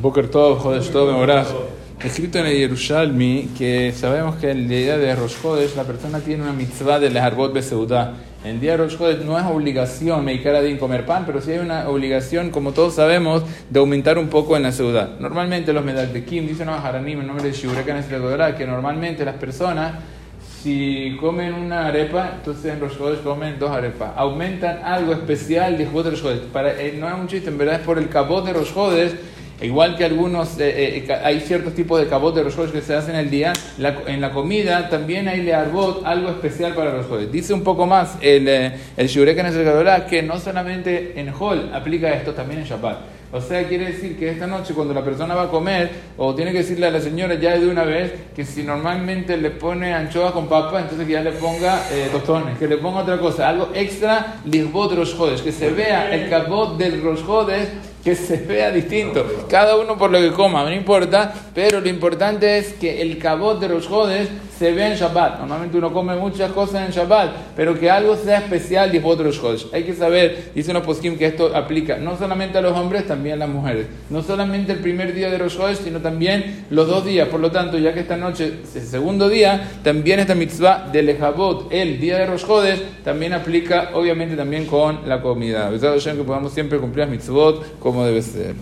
Boker Tov, Jodesh Tov, Memoraj. Escrito en el Yerushalmi que sabemos que el día de Rosh Chodesh la persona tiene una mitzvah de Leharbot Beseudá. El día de Rosh Chodesh no es obligación Meikara de comer pan, pero sí hay una obligación, como todos sabemos, de aumentar un poco en la ciudad. Normalmente los Medakdekim, dicen los Haranim en nombre de Shiurekan que normalmente las personas si comen una arepa, entonces en Rosh Chodesh comen dos arepas. Aumentan algo especial de Rosh. Para, eh, no es un chiste, en verdad es por el cabot de Rosh Chodesh Igual que algunos, eh, eh, hay ciertos tipos de cabot de los que se hacen el día, en la comida también hay learbot, algo especial para jueves. Dice un poco más el, eh, el en el que no solamente en Hol aplica esto, también en Shabbat. O sea, quiere decir que esta noche cuando la persona va a comer, o tiene que decirle a la señora ya de una vez que si normalmente le pone anchoas con papa, entonces que ya le ponga tostones, que le ponga otra cosa, algo extra, lisbot rosjodes, que se vea el cabot del rosjodes que se vea distinto. Cada uno por lo que coma, no importa, pero lo importante es que el cabot de los jodes se vea en Shabbat. Normalmente uno come muchas cosas en Shabbat, pero que algo sea especial, dijo otros jodes. Hay que saber, dice unos poskim, que esto aplica no solamente a los hombres, también a las mujeres. No solamente el primer día de los jodes, sino también los dos días. Por lo tanto, ya que esta noche es el segundo día, también esta mitzvah del Ejabot, el día de los jodes, también aplica, obviamente, también con la comida. que podamos siempre cumplir las mitzvot como debe ser.